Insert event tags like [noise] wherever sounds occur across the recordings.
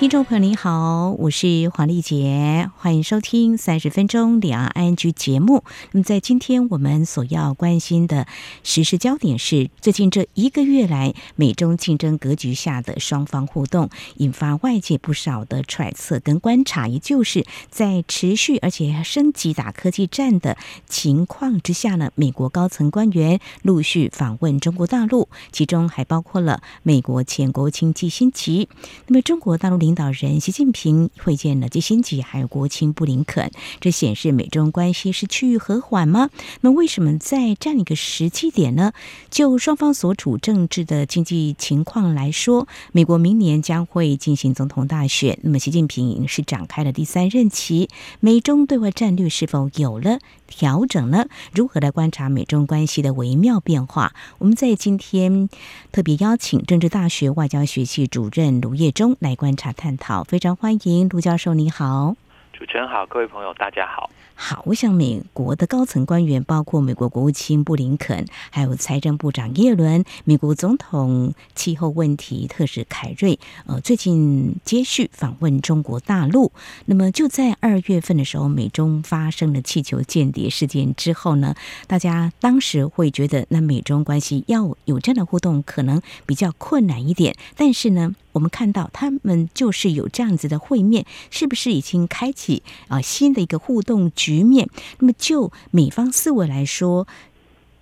听众朋友您好，我是黄丽杰，欢迎收听三十分钟两岸 ING 节目。那么在今天我们所要关心的时事焦点是，最近这一个月来，美中竞争格局下的双方互动，引发外界不少的揣测跟观察。也就是在持续而且升级打科技战的情况之下呢，美国高层官员陆续访问中国大陆，其中还包括了美国前国务卿基辛格。那么中国大陆领领导人习近平会见了基辛格，还有国务卿布林肯，这显示美中关系是趋于和缓吗？那为什么在这样一个时机点呢？就双方所处政治的经济情况来说，美国明年将会进行总统大选，那么习近平是展开了第三任期，美中对外战略是否有了调整呢？如何来观察美中关系的微妙变化？我们在今天特别邀请政治大学外交学系主任卢业中来观察探讨，非常欢迎卢教授，你好。主持人好，各位朋友大家好。好，我想美国的高层官员，包括美国国务卿布林肯，还有财政部长耶伦，美国总统气候问题特使凯瑞，呃，最近接续访问中国大陆。那么就在二月份的时候，美中发生了气球间谍事件之后呢，大家当时会觉得，那美中关系要有这样的互动，可能比较困难一点。但是呢，我们看到他们就是有这样子的会面，是不是已经开启啊新的一个互动局面？那么就美方思维来说，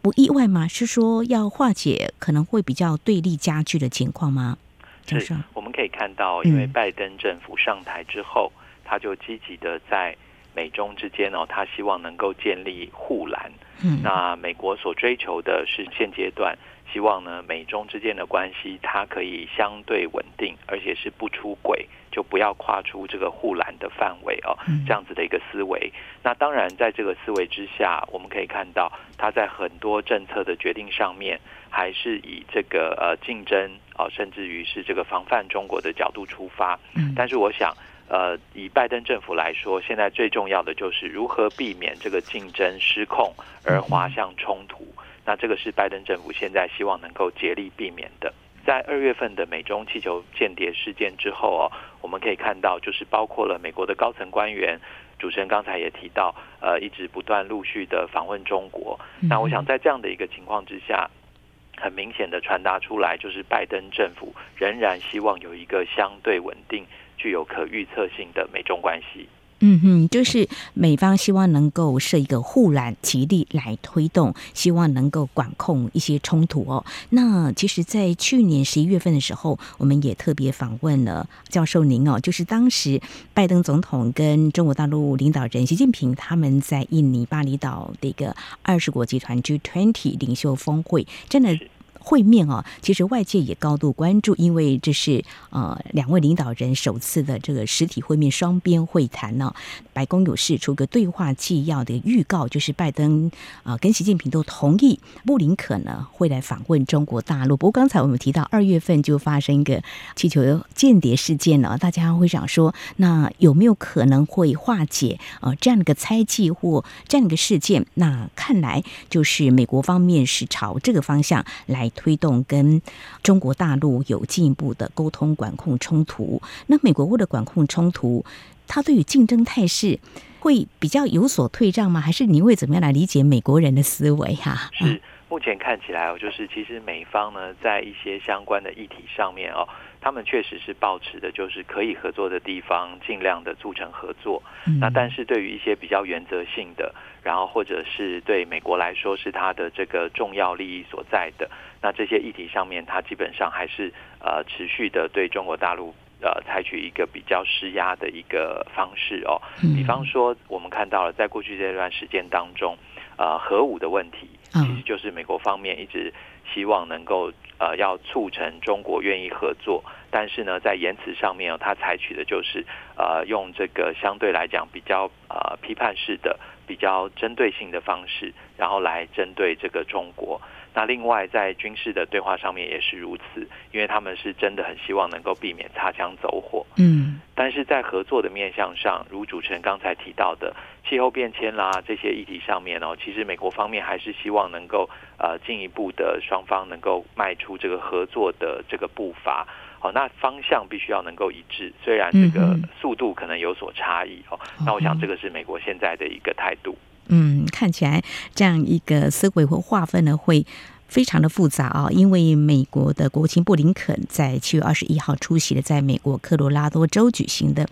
不意外吗？是说要化解可能会比较对立加剧的情况吗？是，我们可以看到，因为拜登政府上台之后，嗯、他就积极的在美中之间哦，他希望能够建立护栏。嗯，那美国所追求的是现阶段。希望呢，美中之间的关系它可以相对稳定，而且是不出轨，就不要跨出这个护栏的范围哦。这样子的一个思维。那当然，在这个思维之下，我们可以看到，它在很多政策的决定上面，还是以这个呃竞争啊，甚至于是这个防范中国的角度出发。但是我想，呃，以拜登政府来说，现在最重要的就是如何避免这个竞争失控而滑向冲突。那这个是拜登政府现在希望能够竭力避免的。在二月份的美中气球间谍事件之后哦，我们可以看到，就是包括了美国的高层官员，主持人刚才也提到，呃，一直不断陆续的访问中国。那我想在这样的一个情况之下，很明显的传达出来，就是拜登政府仍然希望有一个相对稳定、具有可预测性的美中关系。嗯哼，就是美方希望能够设一个护栏，极力来推动，希望能够管控一些冲突哦。那其实，在去年十一月份的时候，我们也特别访问了教授您哦，就是当时拜登总统跟中国大陆领导人习近平他们在印尼巴厘岛的一个二十国集团 G20 领袖峰会，真的。会面啊，其实外界也高度关注，因为这是呃两位领导人首次的这个实体会面双边会谈呢。白宫有释出个对话纪要的预告，就是拜登啊跟习近平都同意布林肯呢会来访问中国大陆。不过刚才我们提到二月份就发生一个气球间谍事件了，大家会想说，那有没有可能会化解呃这样的一个猜忌或这样的一个事件？那看来就是美国方面是朝这个方向来。推动跟中国大陆有进一步的沟通管控冲突，那美国为了管控冲突，它对于竞争态势会比较有所退让吗？还是你会怎么样来理解美国人的思维哈、是目前看起来哦，就是其实美方呢在一些相关的议题上面哦，他们确实是抱持的，就是可以合作的地方尽量的促成合作。嗯、那但是对于一些比较原则性的，然后或者是对美国来说是它的这个重要利益所在的。那这些议题上面，它基本上还是呃持续的对中国大陆呃采取一个比较施压的一个方式哦。比方说，我们看到了在过去这段时间当中，呃核武的问题，其实就是美国方面一直希望能够呃要促成中国愿意合作，但是呢，在言辞上面哦，他采取的就是呃用这个相对来讲比较呃批判式的、比较针对性的方式，然后来针对这个中国。那另外在军事的对话上面也是如此，因为他们是真的很希望能够避免擦枪走火。嗯，但是在合作的面向上，如主持人刚才提到的气候变迁啦这些议题上面哦，其实美国方面还是希望能够呃进一步的双方能够迈出这个合作的这个步伐。好，那方向必须要能够一致，虽然这个速度可能有所差异哦。那我想这个是美国现在的一个态度。嗯，看起来这样一个思维或划分呢，会非常的复杂啊。因为美国的国务卿布林肯在七月二十一号出席了在美国科罗拉多州举行的。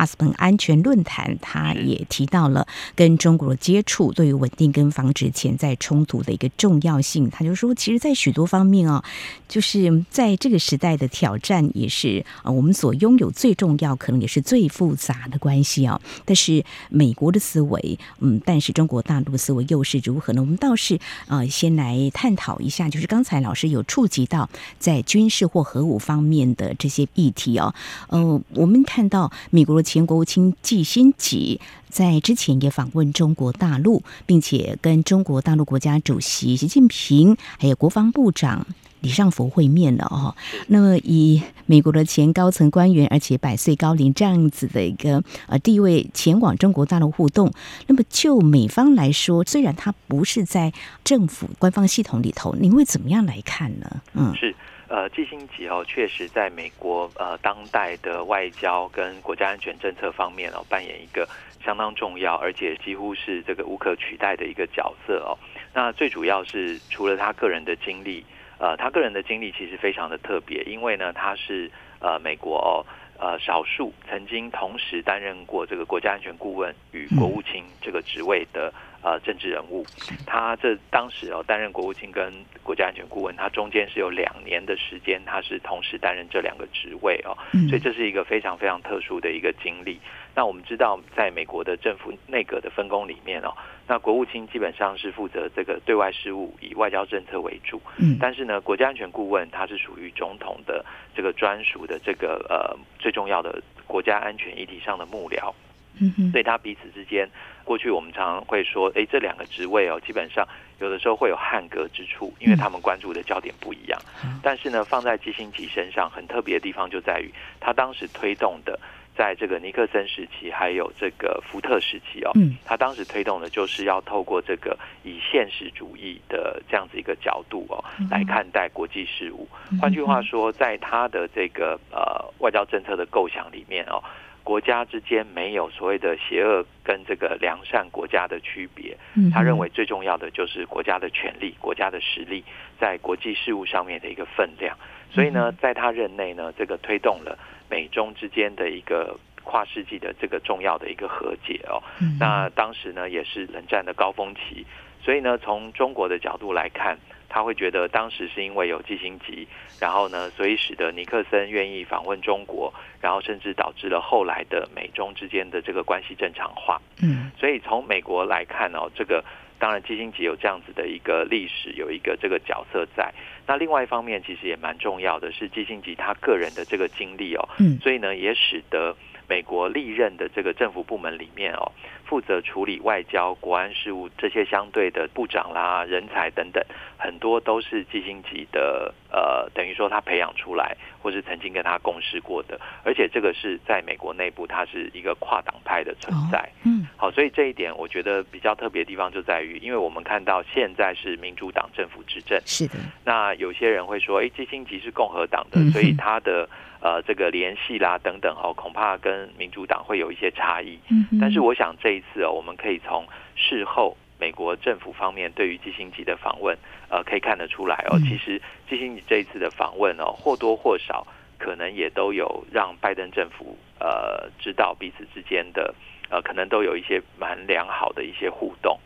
阿斯彭安全论坛，他也提到了跟中国的接触对于稳定跟防止潜在冲突的一个重要性。他就说，其实，在许多方面啊，就是在这个时代的挑战，也是啊，我们所拥有最重要，可能也是最复杂的关系啊。但是美国的思维，嗯，但是中国大陆的思维又是如何呢？我们倒是啊，先来探讨一下，就是刚才老师有触及到在军事或核武方面的这些议题啊。呃，我们看到美国的。前国务卿季辛吉在之前也访问中国大陆，并且跟中国大陆国家主席习近平还有国防部长李尚福会面了哦。那么以美国的前高层官员，而且百岁高龄这样子的一个呃地位前往中国大陆互动，那么就美方来说，虽然他不是在政府官方系统里头，你会怎么样来看呢？嗯，是。呃，季辛吉哦，确实在美国呃当代的外交跟国家安全政策方面哦，扮演一个相当重要，而且几乎是这个无可取代的一个角色哦。那最主要是除了他个人的经历，呃，他个人的经历其实非常的特别，因为呢，他是呃美国哦。呃，少数曾经同时担任过这个国家安全顾问与国务卿这个职位的呃政治人物，他这当时哦担任国务卿跟国家安全顾问，他中间是有两年的时间，他是同时担任这两个职位哦，所以这是一个非常非常特殊的一个经历。那我们知道，在美国的政府内阁的分工里面哦，那国务卿基本上是负责这个对外事务，以外交政策为主。嗯，但是呢，国家安全顾问他是属于总统的这个专属的这个呃最重要的国家安全议题上的幕僚。嗯哼，所以他彼此之间，过去我们常常会说，哎，这两个职位哦，基本上有的时候会有捍格之处，因为他们关注的焦点不一样。但是呢，放在基辛吉身上很特别的地方就在于，他当时推动的。在这个尼克森时期，还有这个福特时期哦，他当时推动的就是要透过这个以现实主义的这样子一个角度哦，来看待国际事务。换句话说，在他的这个呃外交政策的构想里面哦，国家之间没有所谓的邪恶跟这个良善国家的区别。他认为最重要的就是国家的权力、国家的实力在国际事务上面的一个分量。所以呢，在他任内呢，这个推动了。美中之间的一个跨世纪的这个重要的一个和解哦，那当时呢也是冷战的高峰期，所以呢从中国的角度来看，他会觉得当时是因为有季辛吉，然后呢所以使得尼克森愿意访问中国，然后甚至导致了后来的美中之间的这个关系正常化。嗯，所以从美国来看哦，这个。当然，基辛吉有这样子的一个历史，有一个这个角色在。那另外一方面，其实也蛮重要的是基辛吉他个人的这个经历哦，嗯，所以呢，也使得美国历任的这个政府部门里面哦。负责处理外交、国安事务这些相对的部长啦、人才等等，很多都是基辛级的，呃，等于说他培养出来，或是曾经跟他共事过的，而且这个是在美国内部，它是一个跨党派的存在。嗯，好，所以这一点我觉得比较特别的地方就在于，因为我们看到现在是民主党政府执政，是的。那有些人会说，哎，基辛级是共和党的，所以他的。呃，这个联系啦等等哦，恐怕跟民主党会有一些差异。嗯，但是我想这一次哦，我们可以从事后美国政府方面对于基辛吉的访问，呃，可以看得出来哦，其实基辛吉这一次的访问哦，或多或少可能也都有让拜登政府呃知道彼此之间的呃，可能都有一些蛮良好的一些互动。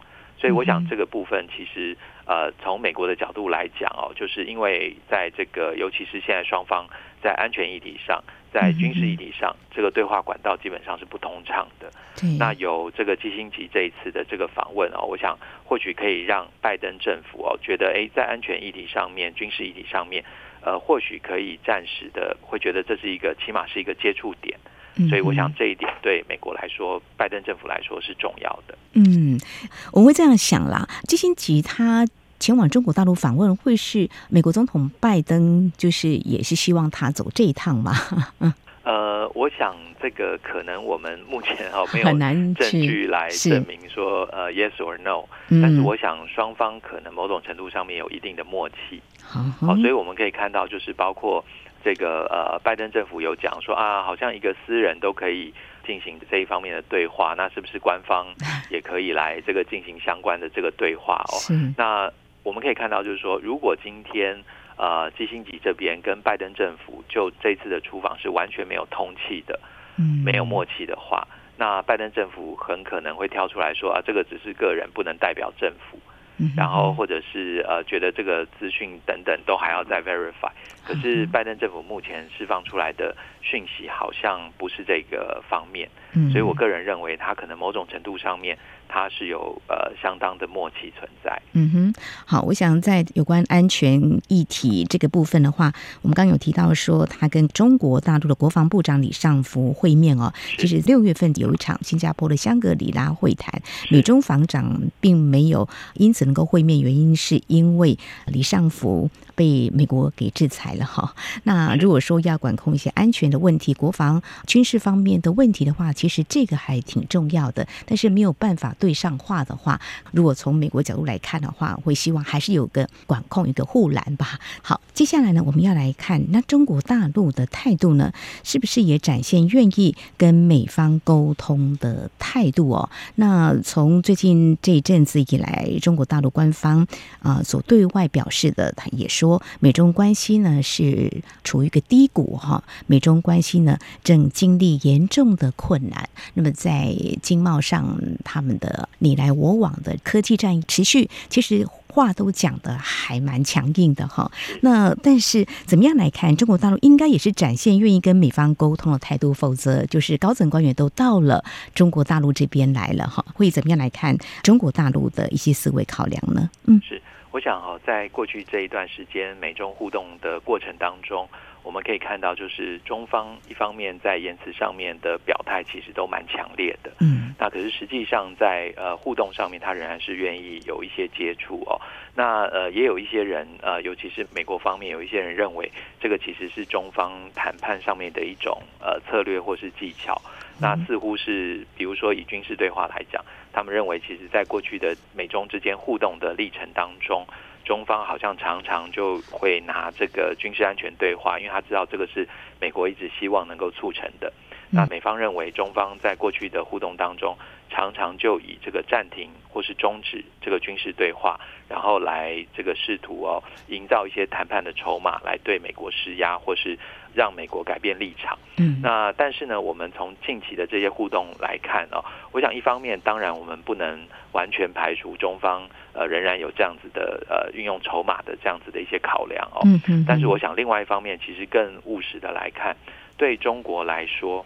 所以我想这个部分其实呃，从美国的角度来讲哦，就是因为在这个尤其是现在双方。在安全议题上，在军事议题上，这个对话管道基本上是不通畅的。那有这个基辛吉这一次的这个访问哦，我想或许可以让拜登政府哦觉得，哎，在安全议题上面、军事议题上面，呃，或许可以暂时的会觉得这是一个起码是一个接触点。所以我想这一点对美国来说，拜登政府来说是重要的。嗯，我会这样想啦，基辛吉他。前往中国大陆访问，会是美国总统拜登，就是也是希望他走这一趟吗？[laughs] 呃，我想这个可能我们目前哈没有证据来证明说呃 yes or no，但是我想双方可能某种程度上面有一定的默契。好，好，所以我们可以看到，就是包括这个呃拜登政府有讲说啊，好像一个私人都可以进行这一方面的对话，那是不是官方 [laughs] 也可以来这个进行相关的这个对话哦？那我们可以看到，就是说如果今天。呃，基辛格这边跟拜登政府就这次的出访是完全没有通气的，嗯，没有默契的话，那拜登政府很可能会跳出来说啊，这个只是个人，不能代表政府，嗯，然后或者是呃，觉得这个资讯等等都还要再 verify。可是拜登政府目前释放出来的讯息好像不是这个方面，嗯，所以我个人认为他可能某种程度上面。它是有呃相当的默契存在。嗯哼，好，我想在有关安全议题这个部分的话，我们刚刚有提到说，他跟中国大陆的国防部长李尚福会面哦。其实六月份有一场新加坡的香格里拉会谈，美中防长并没有因此能够会面，原因是因为李尚福被美国给制裁了哈。那如果说要管控一些安全的问题、国防军事方面的问题的话，其实这个还挺重要的，但是没有办法。对上话的话，如果从美国角度来看的话，会希望还是有个管控，一个护栏吧。好，接下来呢，我们要来看那中国大陆的态度呢，是不是也展现愿意跟美方沟通的态度哦？那从最近这一阵子以来，中国大陆官方啊、所对外表示的，他也说美中关系呢是处于一个低谷哈，美中关系呢正经历严重的困难。那么在经贸上，他们的你来我往的科技战持续，其实话都讲得还蛮强硬的哈。那但是怎么样来看，中国大陆应该也是展现愿意跟美方沟通的态度，否则就是高层官员都到了中国大陆这边来了哈，会怎么样来看中国大陆的一些思维考量呢？嗯，是，我想哈，在过去这一段时间美中互动的过程当中。我们可以看到，就是中方一方面在言辞上面的表态，其实都蛮强烈的。嗯，那可是实际上在呃互动上面，他仍然是愿意有一些接触哦。那呃也有一些人呃，尤其是美国方面有一些人认为，这个其实是中方谈判上面的一种呃策略或是技巧。那似乎是比如说以军事对话来讲，他们认为，其实在过去的美中之间互动的历程当中。中方好像常常就会拿这个军事安全对话，因为他知道这个是美国一直希望能够促成的。那美方认为中方在过去的互动当中，常常就以这个暂停或是终止这个军事对话，然后来这个试图哦营造一些谈判的筹码，来对美国施压，或是让美国改变立场。嗯，那但是呢，我们从近期的这些互动来看哦，我想一方面当然我们不能完全排除中方呃仍然有这样子的呃运用筹码的这样子的一些考量哦。嗯嗯。但是我想另外一方面，其实更务实的来看，对中国来说。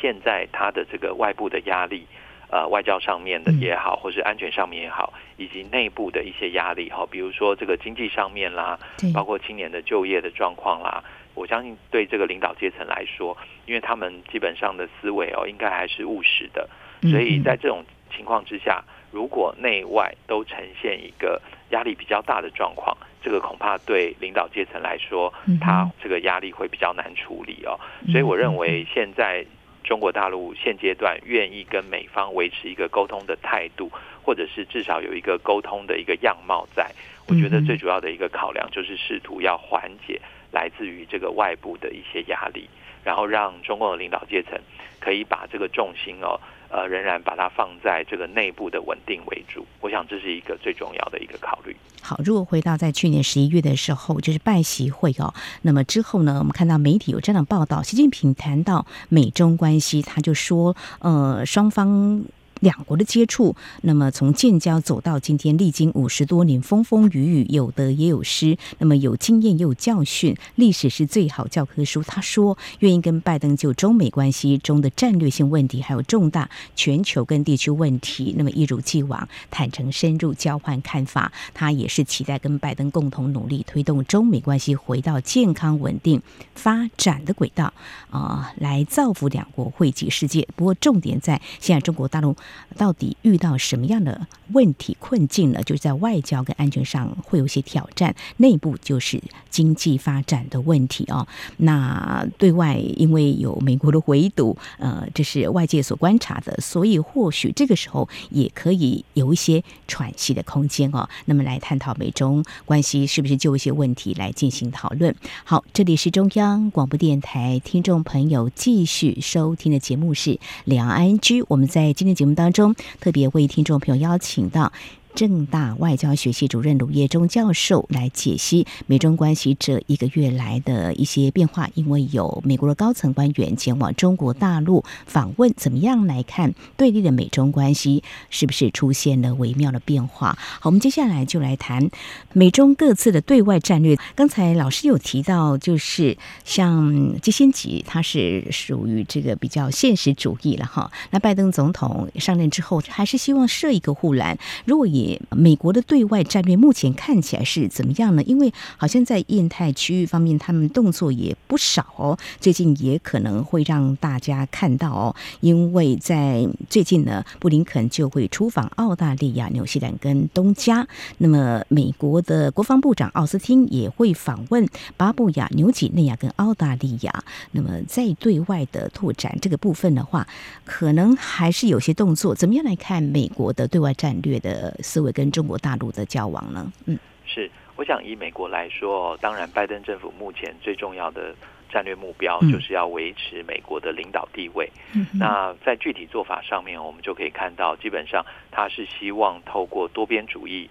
现在它的这个外部的压力，呃，外交上面的也好，或是安全上面也好，以及内部的一些压力哈，比如说这个经济上面啦，包括青年的就业的状况啦，我相信对这个领导阶层来说，因为他们基本上的思维哦，应该还是务实的，所以在这种情况之下，如果内外都呈现一个压力比较大的状况，这个恐怕对领导阶层来说，他这个压力会比较难处理哦，所以我认为现在。中国大陆现阶段愿意跟美方维持一个沟通的态度，或者是至少有一个沟通的一个样貌在，在我觉得最主要的一个考量就是试图要缓解来自于这个外部的一些压力，然后让中共的领导阶层可以把这个重心哦。呃，仍然把它放在这个内部的稳定为主，我想这是一个最重要的一个考虑。好，如果回到在去年十一月的时候，就是拜习会哦，那么之后呢，我们看到媒体有这样的报道，习近平谈到美中关系，他就说，呃，双方。两国的接触，那么从建交走到今天，历经五十多年风风雨雨，有得也有失，那么有经验也有教训，历史是最好教科书。他说愿意跟拜登就中美关系中的战略性问题，还有重大全球跟地区问题，那么一如既往坦诚深入交换看法。他也是期待跟拜登共同努力，推动中美关系回到健康稳定发展的轨道啊、来造福两国惠及世界。不过重点在现在中国大陆。到底遇到什么样的问题困境呢？就是在外交跟安全上会有一些挑战，内部就是经济发展的问题哦。那对外因为有美国的围堵，呃，这是外界所观察的，所以或许这个时候也可以有一些喘息的空间哦。那么来探讨美中关系是不是就一些问题来进行讨论？好，这里是中央广播电台，听众朋友继续收听的节目是两岸 ING。我们在今天节目当中特别为听众朋友邀请到。政大外交学系主任卢业中教授来解析美中关系这一个月来的一些变化，因为有美国的高层官员前往中国大陆访问，怎么样来看对立的美中关系是不是出现了微妙的变化？好，我们接下来就来谈美中各自的对外战略。刚才老师有提到，就是像基辛格，他是属于这个比较现实主义了哈。那拜登总统上任之后，还是希望设一个护栏，如果以美国的对外战略目前看起来是怎么样呢？因为好像在印太区域方面，他们动作也不少哦。最近也可能会让大家看到哦，因为在最近呢，布林肯就会出访澳大利亚、纽西兰跟东加。那么，美国的国防部长奥斯汀也会访问巴布亚、纽几内亚跟澳大利亚。那么，在对外的拓展这个部分的话，可能还是有些动作。怎么样来看美国的对外战略的？思维跟中国大陆的交往呢？嗯，是，我想以美国来说，当然拜登政府目前最重要的战略目标就是要维持美国的领导地位。嗯，那在具体做法上面，我们就可以看到，基本上他是希望透过多边主义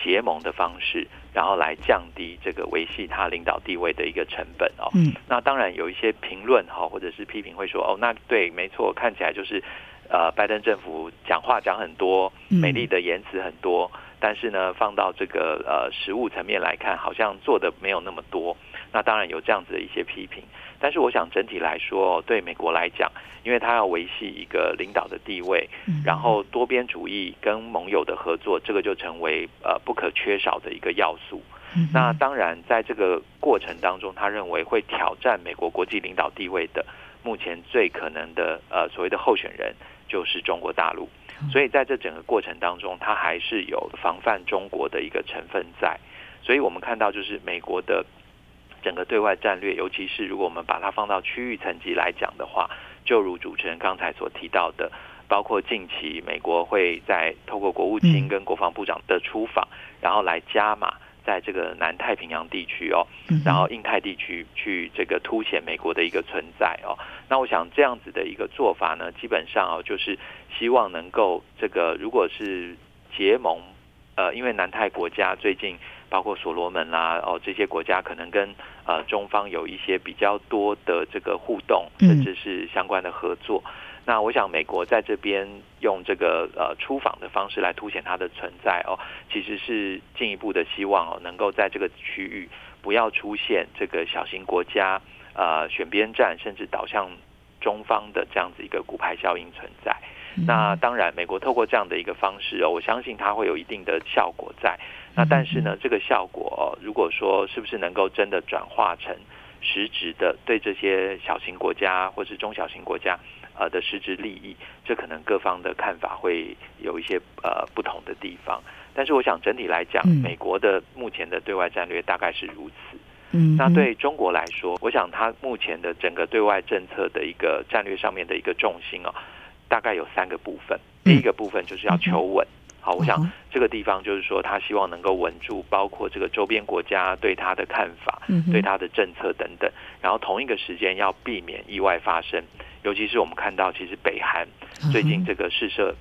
结盟的方式，然后来降低这个维系他领导地位的一个成本哦。嗯，那当然有一些评论哈，或者是批评会说，哦，那对，没错，看起来就是。呃，拜登政府讲话讲很多，美丽的言辞很多，但是呢，放到这个呃实物层面来看，好像做的没有那么多。那当然有这样子的一些批评，但是我想整体来说，对美国来讲，因为他要维系一个领导的地位，然后多边主义跟盟友的合作，这个就成为呃不可缺少的一个要素。那当然，在这个过程当中，他认为会挑战美国国际领导地位的，目前最可能的呃所谓的候选人。就是中国大陆，所以在这整个过程当中，它还是有防范中国的一个成分在。所以我们看到，就是美国的整个对外战略，尤其是如果我们把它放到区域层级来讲的话，就如主持人刚才所提到的，包括近期美国会在透过国务卿跟国防部长的出访，然后来加码。在这个南太平洋地区哦，然后印太地区去这个凸显美国的一个存在哦。那我想这样子的一个做法呢，基本上哦，就是希望能够这个如果是结盟，呃，因为南太国家最近包括所罗门啦哦这些国家可能跟呃中方有一些比较多的这个互动，甚至是相关的合作。那我想，美国在这边用这个呃出访的方式来凸显它的存在哦，其实是进一步的希望哦，能够在这个区域不要出现这个小型国家呃选边站，甚至导向中方的这样子一个骨牌效应存在。那当然，美国透过这样的一个方式哦，我相信它会有一定的效果在。那但是呢，这个效果哦，如果说是不是能够真的转化成实质的对这些小型国家或是中小型国家。呃的实质利益，这可能各方的看法会有一些呃不同的地方，但是我想整体来讲，美国的目前的对外战略大概是如此。嗯，那对中国来说，我想它目前的整个对外政策的一个战略上面的一个重心哦，大概有三个部分。第一个部分就是要求稳。好，我想这个地方就是说，他希望能够稳住，包括这个周边国家对他的看法、对他的政策等等，然后同一个时间要避免意外发生。尤其是我们看到，其实北韩最近这个试射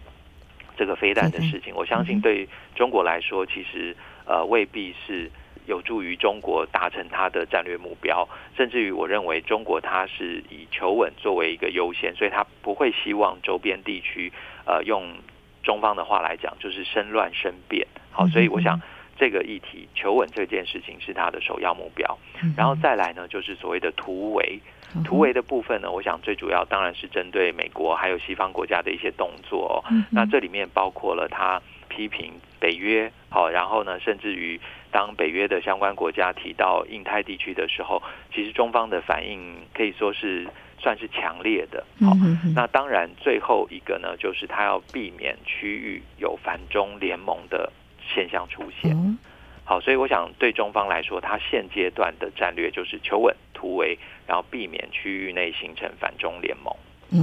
这个飞弹的事情，我相信对中国来说，其实呃未必是有助于中国达成它的战略目标。甚至于，我认为中国它是以求稳作为一个优先，所以它不会希望周边地区呃用中方的话来讲，就是生乱生变。好，所以我想这个议题求稳这件事情是它的首要目标。然后再来呢，就是所谓的突围。突围的部分呢，我想最主要当然是针对美国还有西方国家的一些动作。那这里面包括了他批评北约，好，然后呢，甚至于当北约的相关国家提到印太地区的时候，其实中方的反应可以说是算是强烈的。好，那当然最后一个呢，就是他要避免区域有反中联盟的现象出现。好，所以我想对中方来说，他现阶段的战略就是求稳突围，然后避免区域内形成反中联盟。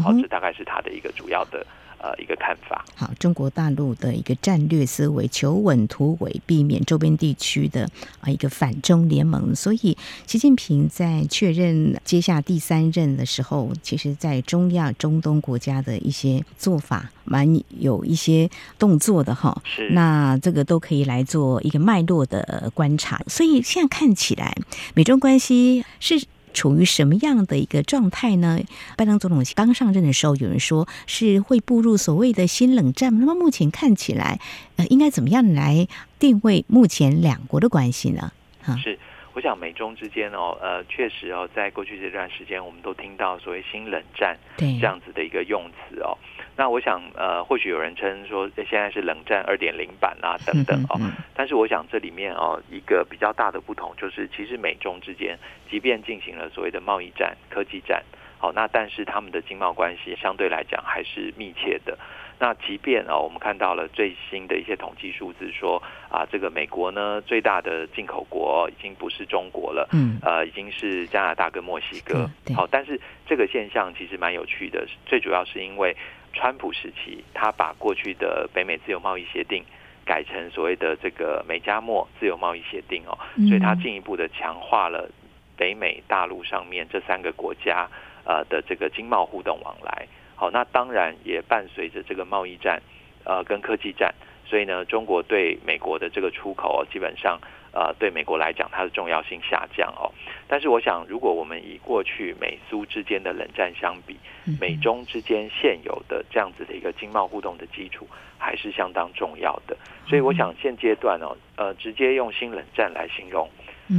好，这大概是它的一个主要的。呃，一个看法。好，中国大陆的一个战略思维，求稳突围，避免周边地区的啊一个反中联盟。所以，习近平在确认接下第三任的时候，其实，在中亚、中东国家的一些做法，蛮有一些动作的哈。是。那这个都可以来做一个脉络的观察。所以，现在看起来，美中关系是。处于什么样的一个状态呢？拜登总统刚上任的时候，有人说是会步入所谓的新冷战。那么目前看起来，呃，应该怎么样来定位目前两国的关系呢？哈，是，我想美中之间哦，呃，确实哦，在过去这段时间，我们都听到所谓新冷战这样子的一个用词哦。那我想，呃，或许有人称说现在是冷战二点零版啊，等等哦。但是我想这里面哦，一个比较大的不同就是，其实美中之间，即便进行了所谓的贸易战、科技战，好，那但是他们的经贸关系相对来讲还是密切的。那即便啊，我们看到了最新的一些统计数字说啊，这个美国呢最大的进口国已经不是中国了，嗯，呃，已经是加拿大跟墨西哥。好，但是这个现象其实蛮有趣的，最主要是因为。川普时期，他把过去的北美自由贸易协定改成所谓的这个美加墨自由贸易协定哦，所以他进一步的强化了北美大陆上面这三个国家呃的这个经贸互动往来。好，那当然也伴随着这个贸易战呃跟科技战，所以呢，中国对美国的这个出口基本上。呃，对美国来讲，它的重要性下降哦。但是，我想，如果我们以过去美苏之间的冷战相比，美中之间现有的这样子的一个经贸互动的基础，还是相当重要的。所以，我想现阶段哦，呃，直接用新冷战来形容，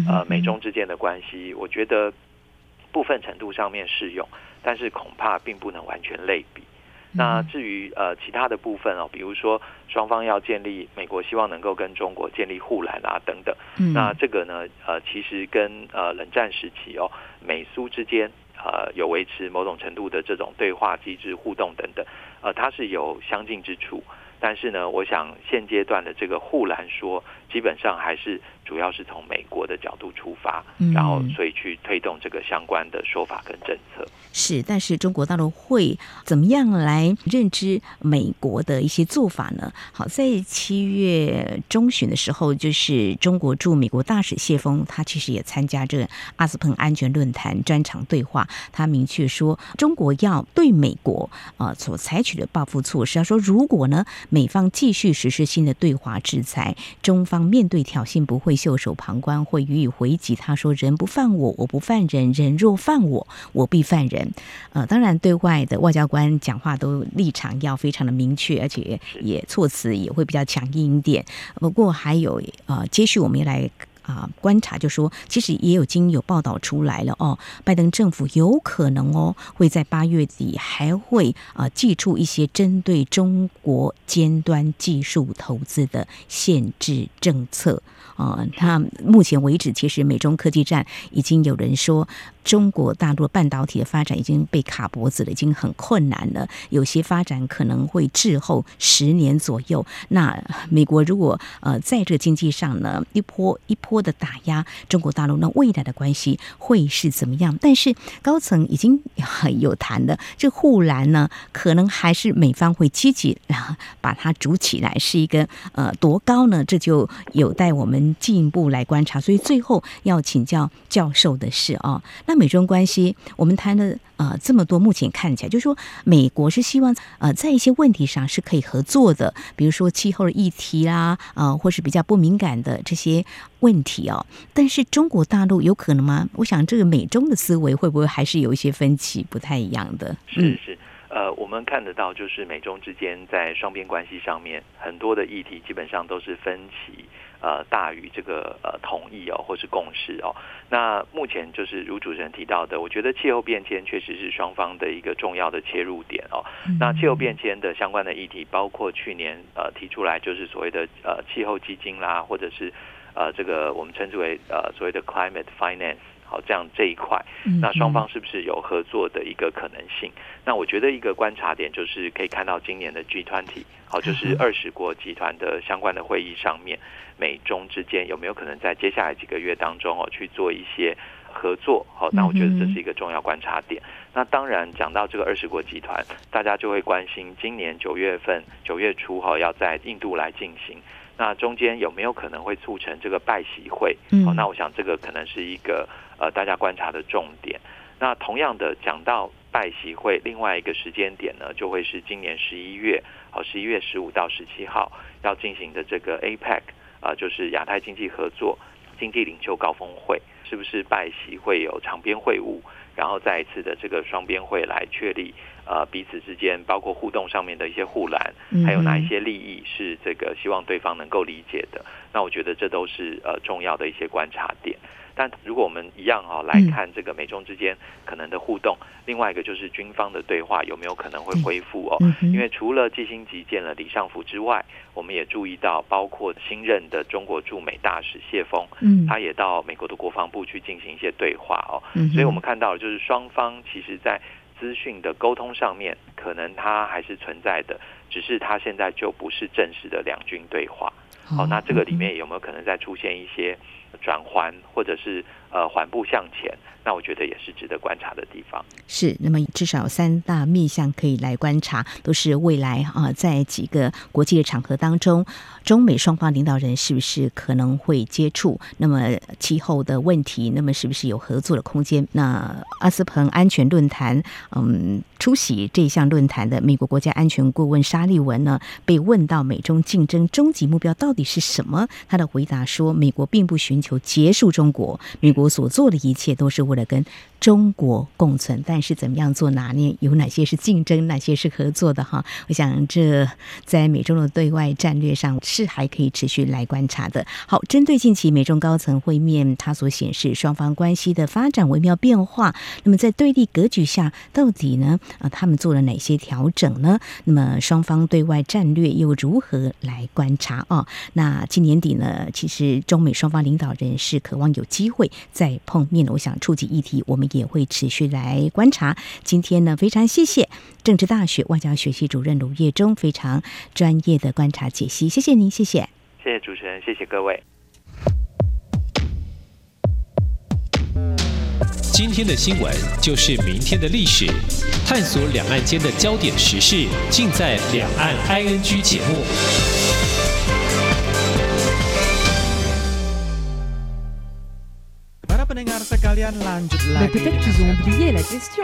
呃，美中之间的关系，我觉得部分程度上面适用，但是恐怕并不能完全类比。那至于呃其他的部分哦，比如说双方要建立，美国希望能够跟中国建立护栏啊等等，那这个呢呃其实跟呃冷战时期哦美苏之间呃有维持某种程度的这种对话机制互动等等，呃它是有相近之处。但是呢，我想现阶段的这个护栏说，基本上还是主要是从美国的角度出发，然后所以去推动这个相关的说法跟政策。是，但是中国大陆会怎么样来认知美国的一些做法呢？好，在七月中旬的时候，就是中国驻美国大使谢峰，他其实也参加这个阿斯彭安全论坛专场对话，他明确说，中国要对美国啊所采取的报复措施，他说如果呢。美方继续实施新的对华制裁，中方面对挑衅不会袖手旁观，会予以回击。他说：“人不犯我，我不犯人；人若犯我，我必犯人。”呃，当然，对外的外交官讲话都立场要非常的明确，而且也措辞也会比较强硬一点。不过还有呃，接续我们来。啊，观察就说，其实也有经有报道出来了哦，拜登政府有可能哦会在八月底还会啊祭出一些针对中国尖端技术投资的限制政策啊。他目前为止，其实美中科技战已经有人说。中国大陆半导体的发展已经被卡脖子了，已经很困难了。有些发展可能会滞后十年左右。那美国如果呃在这经济上呢一波一波多的打压中国大陆，那未来的关系会是怎么样？但是高层已经很有谈的，这护栏呢，可能还是美方会积极然后把它筑起来，是一个呃多高呢？这就有待我们进一步来观察。所以最后要请教教授的是啊，那。美中关系，我们谈了呃这么多，目前看起来就是说，美国是希望呃在一些问题上是可以合作的，比如说气候的议题啦，呃或是比较不敏感的这些问题哦。但是中国大陆有可能吗？我想这个美中的思维会不会还是有一些分歧，不太一样的？是是，呃，我们看得到，就是美中之间在双边关系上面很多的议题，基本上都是分歧。呃，大于这个呃同意哦，或是共识哦。那目前就是如主持人提到的，我觉得气候变迁确实是双方的一个重要的切入点哦。那气候变迁的相关的议题，包括去年呃提出来就是所谓的呃气候基金啦，或者是呃这个我们称之为呃所谓的 climate finance 好，这样这一块，那双方是不是有合作的一个可能性？那我觉得一个观察点就是可以看到今年的 G20，好，就是二十国集团的相关的会议上面，美中之间有没有可能在接下来几个月当中哦去做一些合作？好，那我觉得这是一个重要观察点。那当然讲到这个二十国集团，大家就会关心今年九月份九月初哈要在印度来进行。那中间有没有可能会促成这个拜习会？嗯，哦，那我想这个可能是一个呃大家观察的重点。那同样的讲到拜习会，另外一个时间点呢，就会是今年十一月，好，十一月十五到十七号要进行的这个 APEC 啊，就是亚太经济合作经济领袖高峰会，是不是拜习会有长边会晤，然后再一次的这个双边会来确立？呃，彼此之间包括互动上面的一些护栏，还有哪一些利益是这个希望对方能够理解的？那我觉得这都是呃重要的一些观察点。但如果我们一样哈、哦、来看这个美中之间可能的互动，另外一个就是军方的对话有没有可能会恢复哦？因为除了季辛吉见了李尚福之外，我们也注意到包括新任的中国驻美大使谢锋，他也到美国的国防部去进行一些对话哦。所以我们看到就是双方其实在。资讯的沟通上面，可能它还是存在的，只是它现在就不是正式的两军对话。好，那这个里面有没有可能再出现一些转还，或者是呃缓步向前？那我觉得也是值得观察的地方。是，那么至少三大面向可以来观察，都是未来啊，在几个国际的场合当中，中美双方领导人是不是可能会接触？那么气候的问题，那么是不是有合作的空间？那阿斯彭安全论坛，嗯，出席这项论坛的美国国家安全顾问沙利文呢，被问到美中竞争终极目标到底是什么？他的回答说，美国并不寻求结束中国，美国我所做的一切都是为了跟中国共存，但是怎么样做拿捏？有哪些是竞争，哪些是合作的？哈，我想这在美中的对外战略上是还可以持续来观察的。好，针对近期美中高层会面，它所显示双方关系的发展微妙变化，那么在对立格局下，到底呢？啊，他们做了哪些调整呢？那么双方对外战略又如何来观察？哦，那今年底呢？其实中美双方领导人是渴望有机会再碰面的。我想触及议题，我们也会持续来观察。今天呢，非常谢谢政治大学外交学系主任卢业中非常专业的观察解析，谢谢您，谢谢，谢谢主持人，谢谢各位。今天的新闻就是明天的历史，探索两岸间的焦点时事，尽在《两岸 ING》节目。[laughs]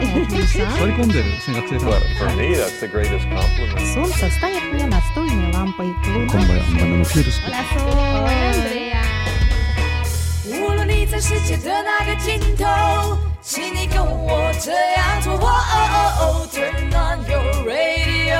无论你在世界的哪个尽头，请你跟我这样做。Turn on your radio.